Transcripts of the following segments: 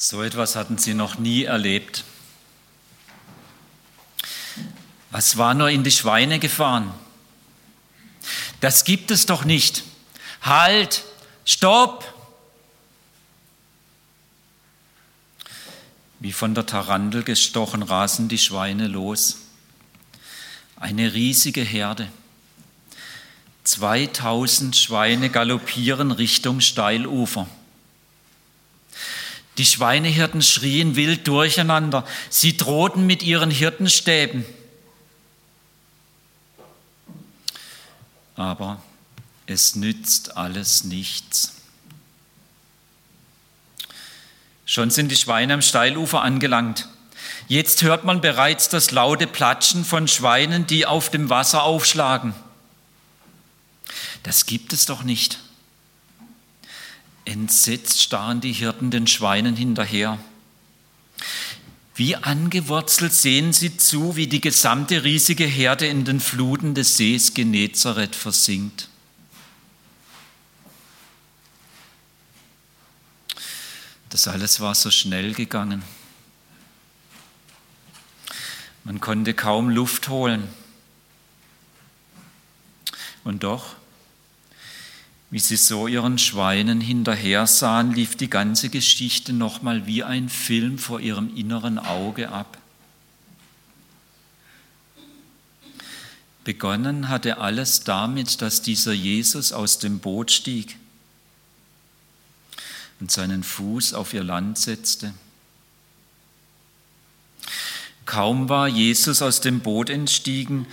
So etwas hatten sie noch nie erlebt. Was war nur in die Schweine gefahren? Das gibt es doch nicht. Halt, stopp! Wie von der Tarantel gestochen rasen die Schweine los. Eine riesige Herde. 2000 Schweine galoppieren Richtung Steilufer. Die Schweinehirten schrien wild durcheinander. Sie drohten mit ihren Hirtenstäben. Aber es nützt alles nichts. Schon sind die Schweine am Steilufer angelangt. Jetzt hört man bereits das laute Platschen von Schweinen, die auf dem Wasser aufschlagen. Das gibt es doch nicht. Entsetzt starren die Hirten den Schweinen hinterher. Wie angewurzelt sehen sie zu, wie die gesamte riesige Herde in den Fluten des Sees Genezareth versinkt. Das alles war so schnell gegangen. Man konnte kaum Luft holen. Und doch wie sie so ihren Schweinen hinterher sahen, lief die ganze Geschichte nochmal wie ein Film vor ihrem inneren Auge ab. Begonnen hatte alles damit, dass dieser Jesus aus dem Boot stieg und seinen Fuß auf ihr Land setzte. Kaum war Jesus aus dem Boot entstiegen,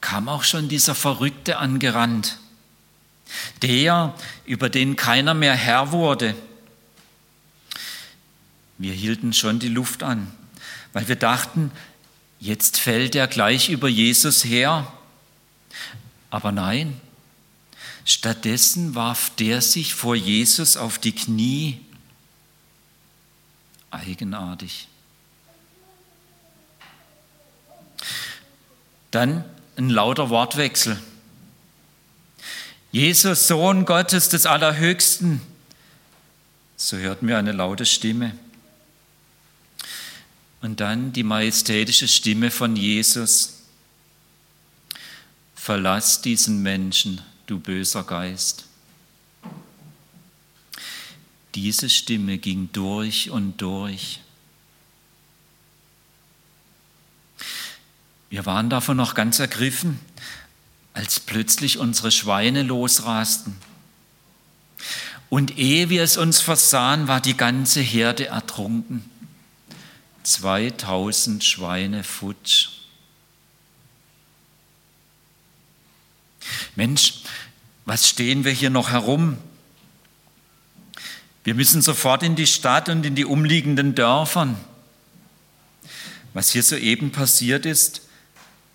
kam auch schon dieser Verrückte angerannt der, über den keiner mehr Herr wurde. Wir hielten schon die Luft an, weil wir dachten, jetzt fällt er gleich über Jesus her. Aber nein, stattdessen warf der sich vor Jesus auf die Knie. Eigenartig. Dann ein lauter Wortwechsel. Jesus, Sohn Gottes des Allerhöchsten. So hörten wir eine laute Stimme. Und dann die majestätische Stimme von Jesus. Verlass diesen Menschen, du böser Geist. Diese Stimme ging durch und durch. Wir waren davon noch ganz ergriffen als plötzlich unsere Schweine losrasten. Und ehe wir es uns versahen, war die ganze Herde ertrunken. 2000 Schweine futsch. Mensch, was stehen wir hier noch herum? Wir müssen sofort in die Stadt und in die umliegenden Dörfern. Was hier soeben passiert ist,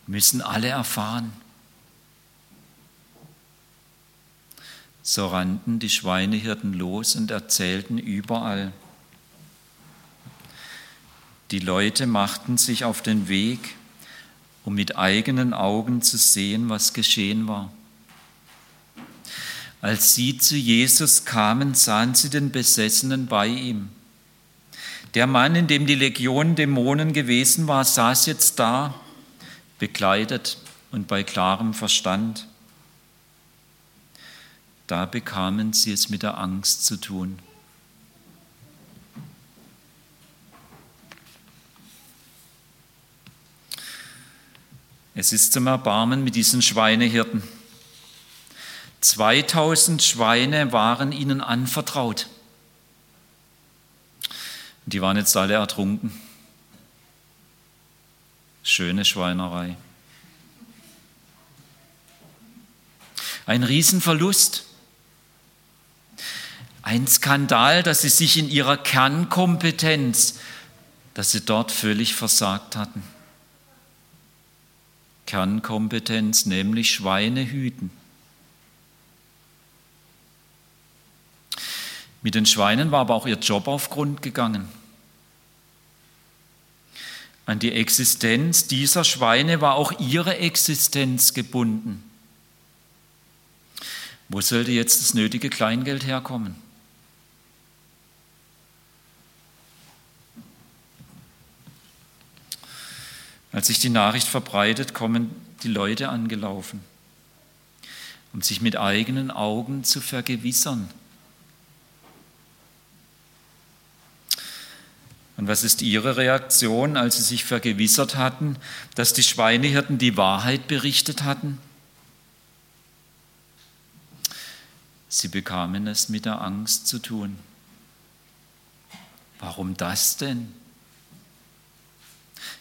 müssen alle erfahren. So rannten die Schweinehirten los und erzählten überall. Die Leute machten sich auf den Weg, um mit eigenen Augen zu sehen, was geschehen war. Als sie zu Jesus kamen, sahen sie den Besessenen bei ihm. Der Mann, in dem die Legion Dämonen gewesen war, saß jetzt da, bekleidet und bei klarem Verstand da bekamen sie es mit der Angst zu tun. Es ist zum Erbarmen mit diesen Schweinehirten. 2000 Schweine waren ihnen anvertraut. Die waren jetzt alle ertrunken. Schöne Schweinerei. Ein Riesenverlust. Ein Skandal, dass sie sich in ihrer Kernkompetenz, dass sie dort völlig versagt hatten. Kernkompetenz, nämlich Schweine hüten. Mit den Schweinen war aber auch ihr Job auf Grund gegangen. An die Existenz dieser Schweine war auch ihre Existenz gebunden. Wo sollte jetzt das nötige Kleingeld herkommen? Als sich die Nachricht verbreitet, kommen die Leute angelaufen, um sich mit eigenen Augen zu vergewissern. Und was ist ihre Reaktion, als sie sich vergewissert hatten, dass die Schweinehirten die Wahrheit berichtet hatten? Sie bekamen es mit der Angst zu tun. Warum das denn?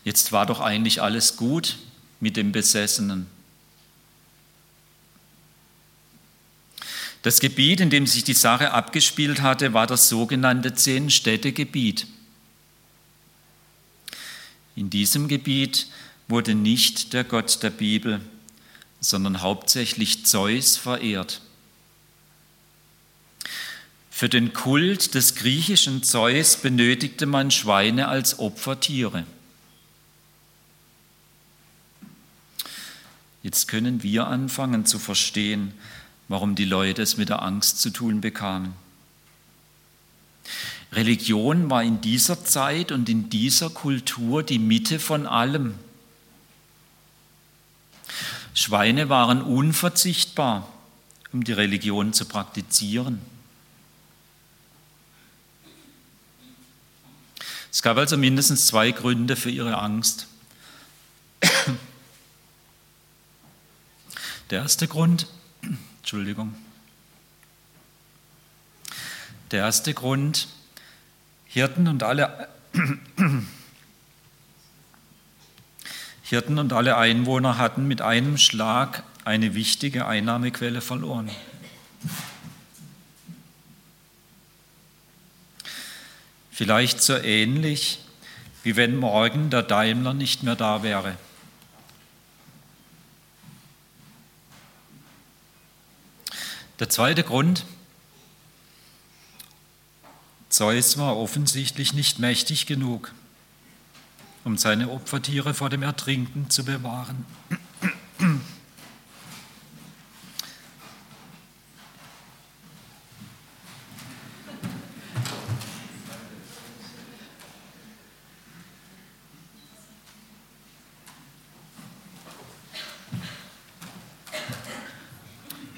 Jetzt war doch eigentlich alles gut mit dem Besessenen. Das Gebiet, in dem sich die Sache abgespielt hatte, war das sogenannte Zehn-Städte-Gebiet. In diesem Gebiet wurde nicht der Gott der Bibel, sondern hauptsächlich Zeus verehrt. Für den Kult des griechischen Zeus benötigte man Schweine als Opfertiere. Jetzt können wir anfangen zu verstehen, warum die Leute es mit der Angst zu tun bekamen. Religion war in dieser Zeit und in dieser Kultur die Mitte von allem. Schweine waren unverzichtbar, um die Religion zu praktizieren. Es gab also mindestens zwei Gründe für ihre Angst. Der erste Grund, Entschuldigung, der erste Grund, Hirten und alle Hirten und alle Einwohner hatten mit einem Schlag eine wichtige Einnahmequelle verloren. Vielleicht so ähnlich, wie wenn morgen der Daimler nicht mehr da wäre. Der zweite Grund, Zeus war offensichtlich nicht mächtig genug, um seine Opfertiere vor dem Ertrinken zu bewahren.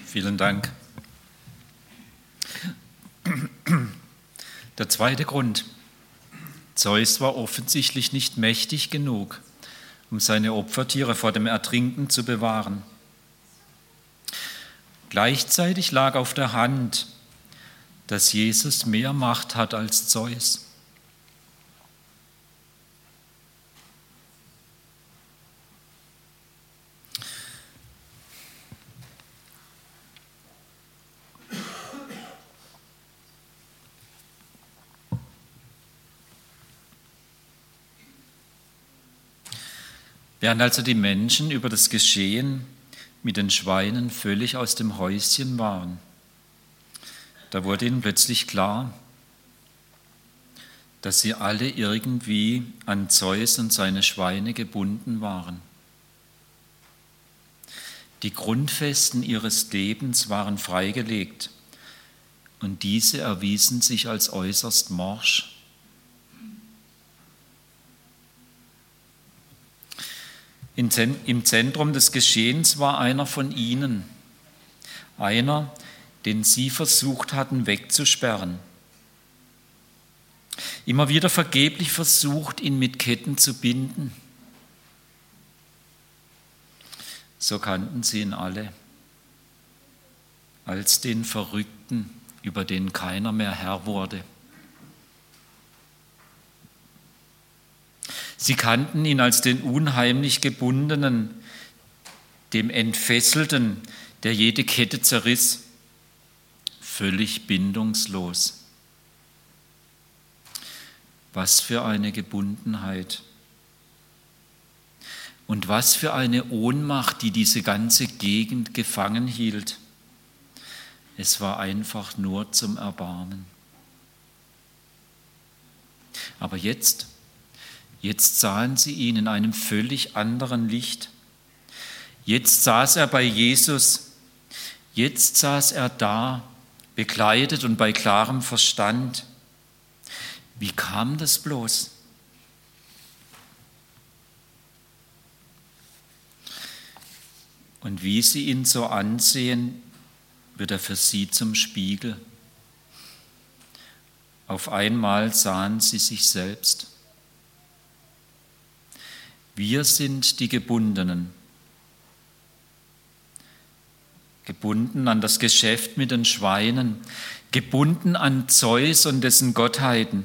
Vielen Dank. Der zweite Grund. Zeus war offensichtlich nicht mächtig genug, um seine Opfertiere vor dem Ertrinken zu bewahren. Gleichzeitig lag auf der Hand, dass Jesus mehr Macht hat als Zeus. Während also die Menschen über das Geschehen mit den Schweinen völlig aus dem Häuschen waren, da wurde ihnen plötzlich klar, dass sie alle irgendwie an Zeus und seine Schweine gebunden waren. Die Grundfesten ihres Lebens waren freigelegt und diese erwiesen sich als äußerst morsch. Im Zentrum des Geschehens war einer von ihnen, einer, den sie versucht hatten wegzusperren. Immer wieder vergeblich versucht, ihn mit Ketten zu binden. So kannten sie ihn alle als den Verrückten, über den keiner mehr Herr wurde. Sie kannten ihn als den unheimlich gebundenen, dem Entfesselten, der jede Kette zerriss, völlig bindungslos. Was für eine Gebundenheit. Und was für eine Ohnmacht, die diese ganze Gegend gefangen hielt. Es war einfach nur zum Erbarmen. Aber jetzt, Jetzt sahen sie ihn in einem völlig anderen Licht. Jetzt saß er bei Jesus. Jetzt saß er da, bekleidet und bei klarem Verstand. Wie kam das bloß? Und wie sie ihn so ansehen, wird er für sie zum Spiegel. Auf einmal sahen sie sich selbst. Wir sind die Gebundenen, gebunden an das Geschäft mit den Schweinen, gebunden an Zeus und dessen Gottheiten.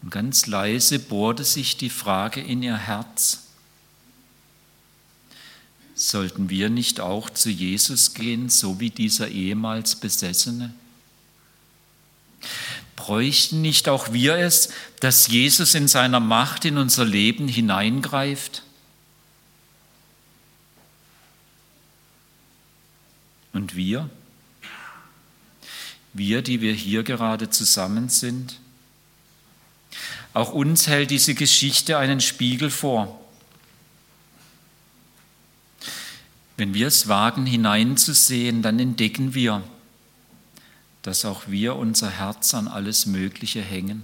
Und ganz leise bohrte sich die Frage in ihr Herz. Sollten wir nicht auch zu Jesus gehen, so wie dieser ehemals Besessene? Bräuchten nicht auch wir es, dass Jesus in seiner Macht in unser Leben hineingreift? Und wir? Wir, die wir hier gerade zusammen sind? Auch uns hält diese Geschichte einen Spiegel vor. Wenn wir es wagen, hineinzusehen, dann entdecken wir, dass auch wir unser Herz an alles Mögliche hängen.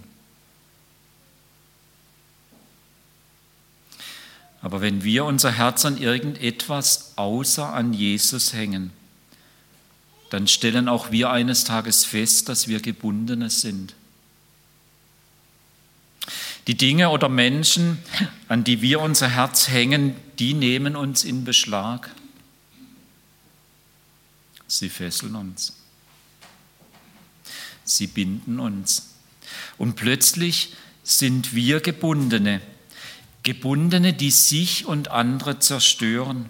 Aber wenn wir unser Herz an irgendetwas außer an Jesus hängen, dann stellen auch wir eines Tages fest, dass wir Gebundene sind. Die Dinge oder Menschen, an die wir unser Herz hängen, die nehmen uns in Beschlag. Sie fesseln uns. Sie binden uns. Und plötzlich sind wir Gebundene. Gebundene, die sich und andere zerstören.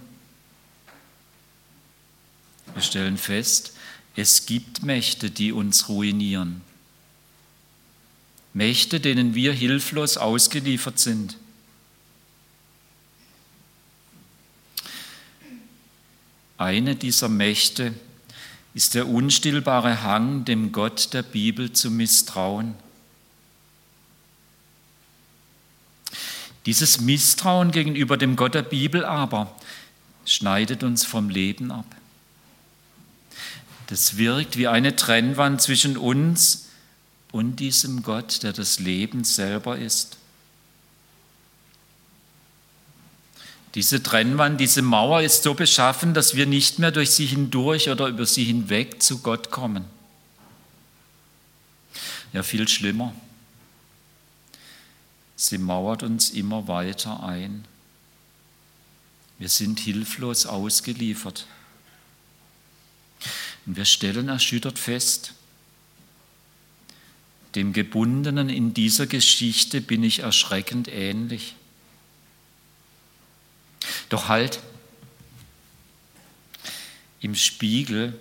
Wir stellen fest, es gibt Mächte, die uns ruinieren. Mächte, denen wir hilflos ausgeliefert sind. Eine dieser Mächte ist der unstillbare Hang, dem Gott der Bibel zu misstrauen. Dieses Misstrauen gegenüber dem Gott der Bibel aber schneidet uns vom Leben ab. Das wirkt wie eine Trennwand zwischen uns und diesem Gott, der das Leben selber ist. Diese Trennwand, diese Mauer ist so beschaffen, dass wir nicht mehr durch sie hindurch oder über sie hinweg zu Gott kommen. Ja, viel schlimmer. Sie mauert uns immer weiter ein. Wir sind hilflos ausgeliefert. Und wir stellen erschüttert fest, dem Gebundenen in dieser Geschichte bin ich erschreckend ähnlich. Doch halt, im Spiegel,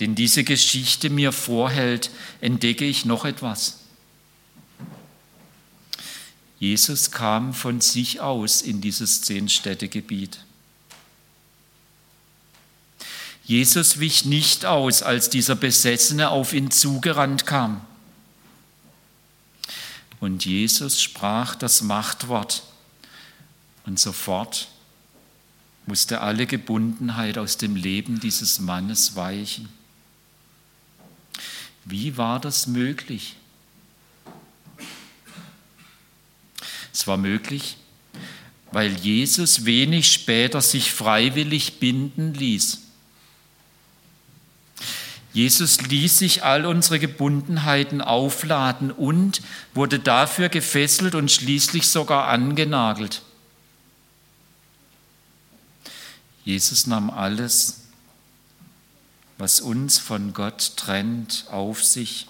den diese Geschichte mir vorhält, entdecke ich noch etwas. Jesus kam von sich aus in dieses Zehnstädtegebiet. Jesus wich nicht aus, als dieser Besessene auf ihn zugerannt kam. Und Jesus sprach das Machtwort. Und sofort musste alle Gebundenheit aus dem Leben dieses Mannes weichen. Wie war das möglich? Es war möglich, weil Jesus wenig später sich freiwillig binden ließ. Jesus ließ sich all unsere Gebundenheiten aufladen und wurde dafür gefesselt und schließlich sogar angenagelt. Jesus nahm alles, was uns von Gott trennt, auf sich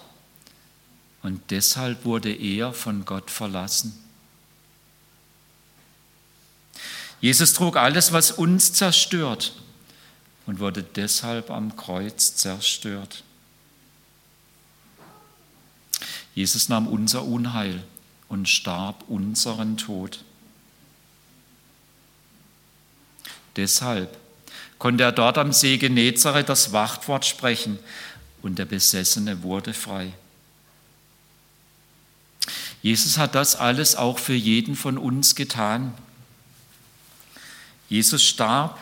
und deshalb wurde er von Gott verlassen. Jesus trug alles, was uns zerstört und wurde deshalb am Kreuz zerstört. Jesus nahm unser Unheil und starb unseren Tod. Deshalb konnte er dort am See Genezareth das Wachtwort sprechen und der Besessene wurde frei. Jesus hat das alles auch für jeden von uns getan. Jesus starb,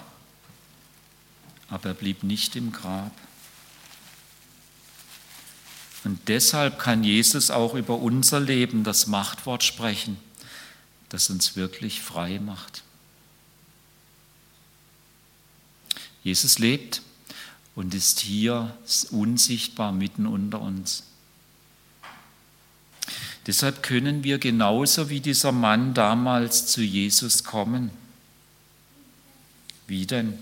aber er blieb nicht im Grab. Und deshalb kann Jesus auch über unser Leben das Machtwort sprechen, das uns wirklich frei macht. Jesus lebt und ist hier unsichtbar mitten unter uns. Deshalb können wir genauso wie dieser Mann damals zu Jesus kommen. Wie denn?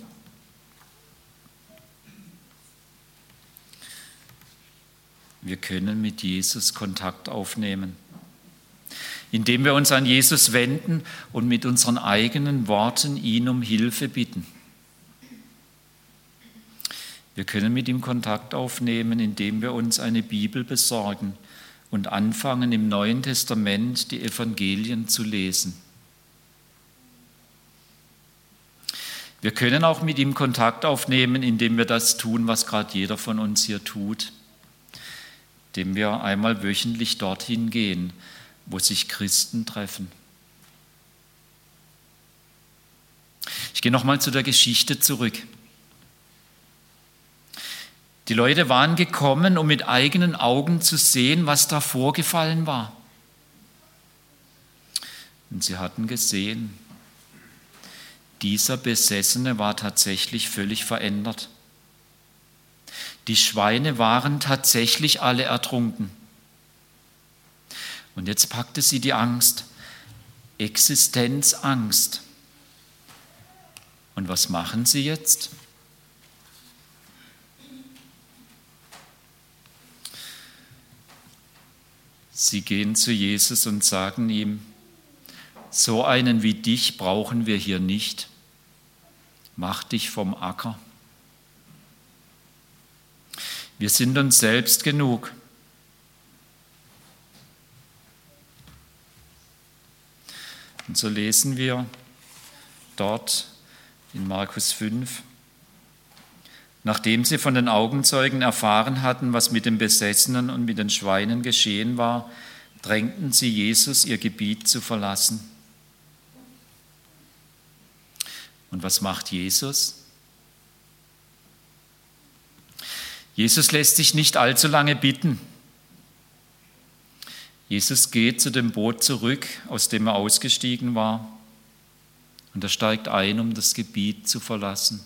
Wir können mit Jesus Kontakt aufnehmen, indem wir uns an Jesus wenden und mit unseren eigenen Worten ihn um Hilfe bitten. Wir können mit ihm Kontakt aufnehmen, indem wir uns eine Bibel besorgen und anfangen im Neuen Testament die Evangelien zu lesen. Wir können auch mit ihm Kontakt aufnehmen, indem wir das tun, was gerade jeder von uns hier tut, indem wir einmal wöchentlich dorthin gehen, wo sich Christen treffen. Ich gehe nochmal zu der Geschichte zurück. Die Leute waren gekommen, um mit eigenen Augen zu sehen, was da vorgefallen war. Und sie hatten gesehen, dieser Besessene war tatsächlich völlig verändert. Die Schweine waren tatsächlich alle ertrunken. Und jetzt packte sie die Angst, Existenzangst. Und was machen sie jetzt? Sie gehen zu Jesus und sagen ihm, so einen wie dich brauchen wir hier nicht. Mach dich vom Acker. Wir sind uns selbst genug. Und so lesen wir dort in Markus 5, Nachdem sie von den Augenzeugen erfahren hatten, was mit den Besessenen und mit den Schweinen geschehen war, drängten sie Jesus, ihr Gebiet zu verlassen. Und was macht Jesus? Jesus lässt sich nicht allzu lange bitten. Jesus geht zu dem Boot zurück, aus dem er ausgestiegen war, und er steigt ein, um das Gebiet zu verlassen.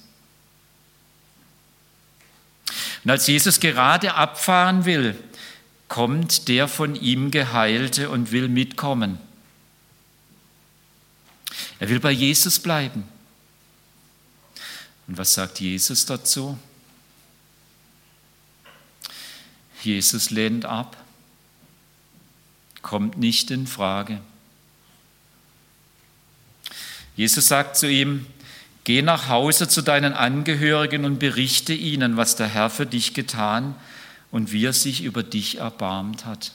Und als Jesus gerade abfahren will, kommt der von ihm Geheilte und will mitkommen. Er will bei Jesus bleiben. Und was sagt Jesus dazu? Jesus lehnt ab, kommt nicht in Frage. Jesus sagt zu ihm, Geh nach Hause zu deinen Angehörigen und berichte ihnen, was der Herr für dich getan und wie er sich über dich erbarmt hat.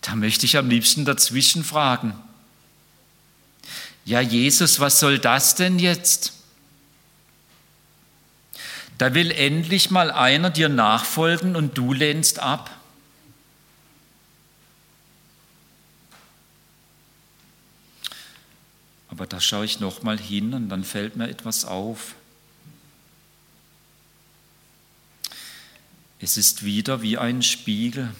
Da möchte ich am liebsten dazwischen fragen. Ja, Jesus, was soll das denn jetzt? Da will endlich mal einer dir nachfolgen und du lehnst ab. Aber da schaue ich noch mal hin und dann fällt mir etwas auf. Es ist wieder wie ein Spiegel.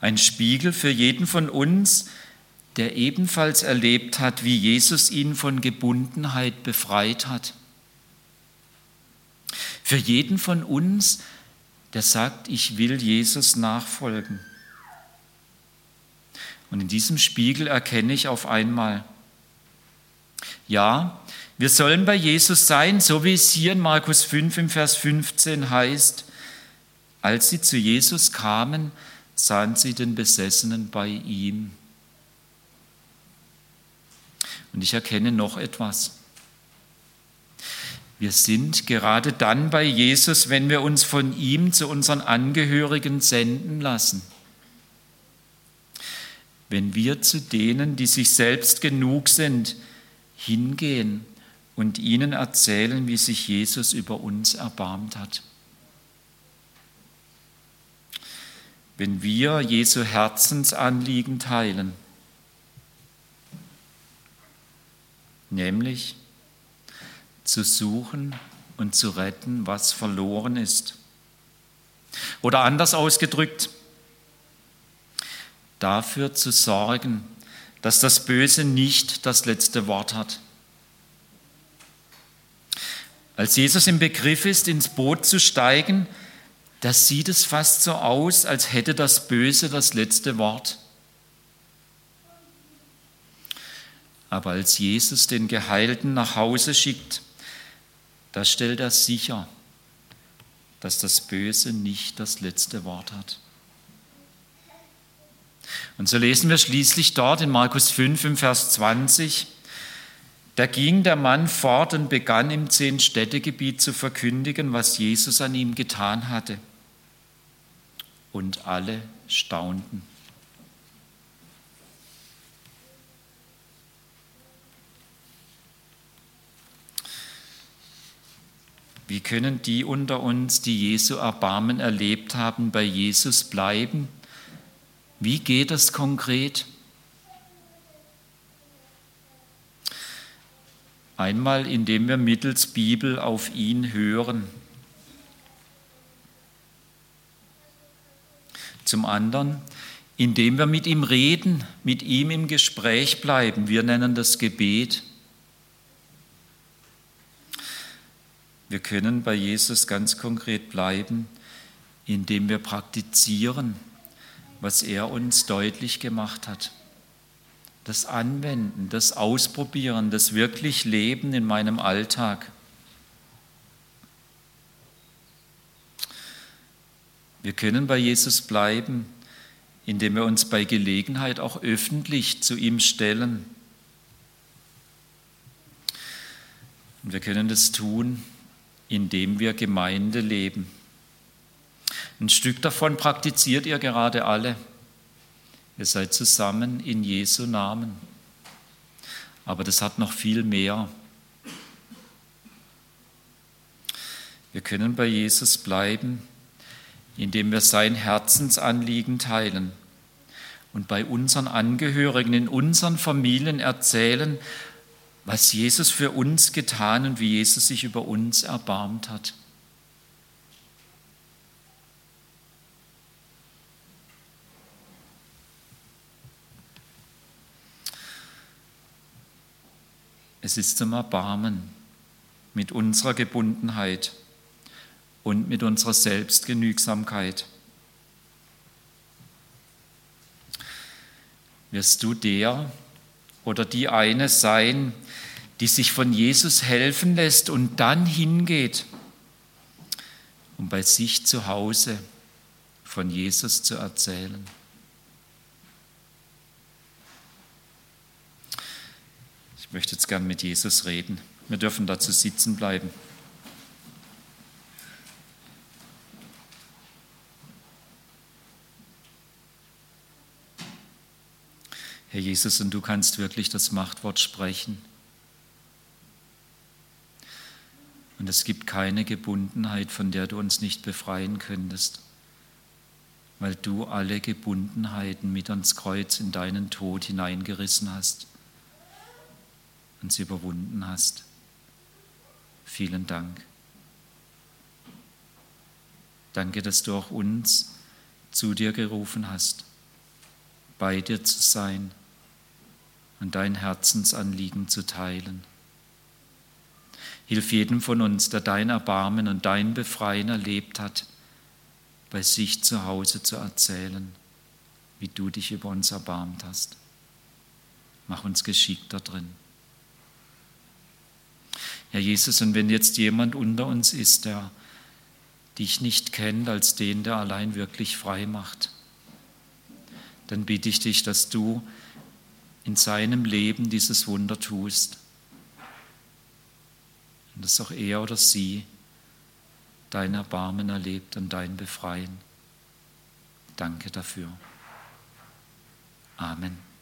Ein Spiegel für jeden von uns, der ebenfalls erlebt hat, wie Jesus ihn von Gebundenheit befreit hat. Für jeden von uns, der der sagt, ich will Jesus nachfolgen. Und in diesem Spiegel erkenne ich auf einmal, ja, wir sollen bei Jesus sein, so wie es hier in Markus 5 im Vers 15 heißt. Als sie zu Jesus kamen, sahen sie den Besessenen bei ihm. Und ich erkenne noch etwas. Wir sind gerade dann bei Jesus, wenn wir uns von ihm zu unseren Angehörigen senden lassen. Wenn wir zu denen, die sich selbst genug sind, hingehen und ihnen erzählen, wie sich Jesus über uns erbarmt hat. Wenn wir Jesu Herzensanliegen teilen, nämlich zu suchen und zu retten, was verloren ist. Oder anders ausgedrückt, dafür zu sorgen, dass das Böse nicht das letzte Wort hat. Als Jesus im Begriff ist, ins Boot zu steigen, da sieht es fast so aus, als hätte das Böse das letzte Wort. Aber als Jesus den Geheilten nach Hause schickt, da stellt er sicher, dass das Böse nicht das letzte Wort hat. Und so lesen wir schließlich dort in Markus 5 im Vers 20, da ging der Mann fort und begann im Zehn-Städtegebiet zu verkündigen, was Jesus an ihm getan hatte. Und alle staunten. Wie können die unter uns, die Jesu Erbarmen erlebt haben, bei Jesus bleiben? Wie geht das konkret? Einmal, indem wir mittels Bibel auf ihn hören. Zum anderen, indem wir mit ihm reden, mit ihm im Gespräch bleiben. Wir nennen das Gebet. Wir können bei Jesus ganz konkret bleiben, indem wir praktizieren, was er uns deutlich gemacht hat das Anwenden, das Ausprobieren, das wirklich Leben in meinem Alltag. Wir können bei Jesus bleiben, indem wir uns bei Gelegenheit auch öffentlich zu ihm stellen. Und wir können das tun, indem wir Gemeinde leben. Ein Stück davon praktiziert ihr gerade alle. Ihr seid zusammen in Jesu Namen. Aber das hat noch viel mehr. Wir können bei Jesus bleiben, indem wir sein Herzensanliegen teilen und bei unseren Angehörigen, in unseren Familien erzählen, was Jesus für uns getan und wie Jesus sich über uns erbarmt hat. Es ist zum Erbarmen mit unserer Gebundenheit und mit unserer Selbstgenügsamkeit. Wirst du der oder die eine sein, die sich von Jesus helfen lässt und dann hingeht, um bei sich zu Hause von Jesus zu erzählen? möchte jetzt gern mit Jesus reden. Wir dürfen dazu sitzen bleiben. Herr Jesus, und du kannst wirklich das Machtwort sprechen. Und es gibt keine Gebundenheit, von der du uns nicht befreien könntest, weil du alle Gebundenheiten mit ans Kreuz in deinen Tod hineingerissen hast und sie überwunden hast. Vielen Dank. Danke, dass du auch uns zu dir gerufen hast, bei dir zu sein und dein Herzensanliegen zu teilen. Hilf jedem von uns, der dein Erbarmen und dein Befreien erlebt hat, bei sich zu Hause zu erzählen, wie du dich über uns erbarmt hast. Mach uns geschickt da drin. Herr Jesus, und wenn jetzt jemand unter uns ist, der dich nicht kennt als den, der allein wirklich frei macht, dann bitte ich dich, dass du in seinem Leben dieses Wunder tust. Und dass auch er oder sie dein Erbarmen erlebt und dein Befreien. Danke dafür. Amen.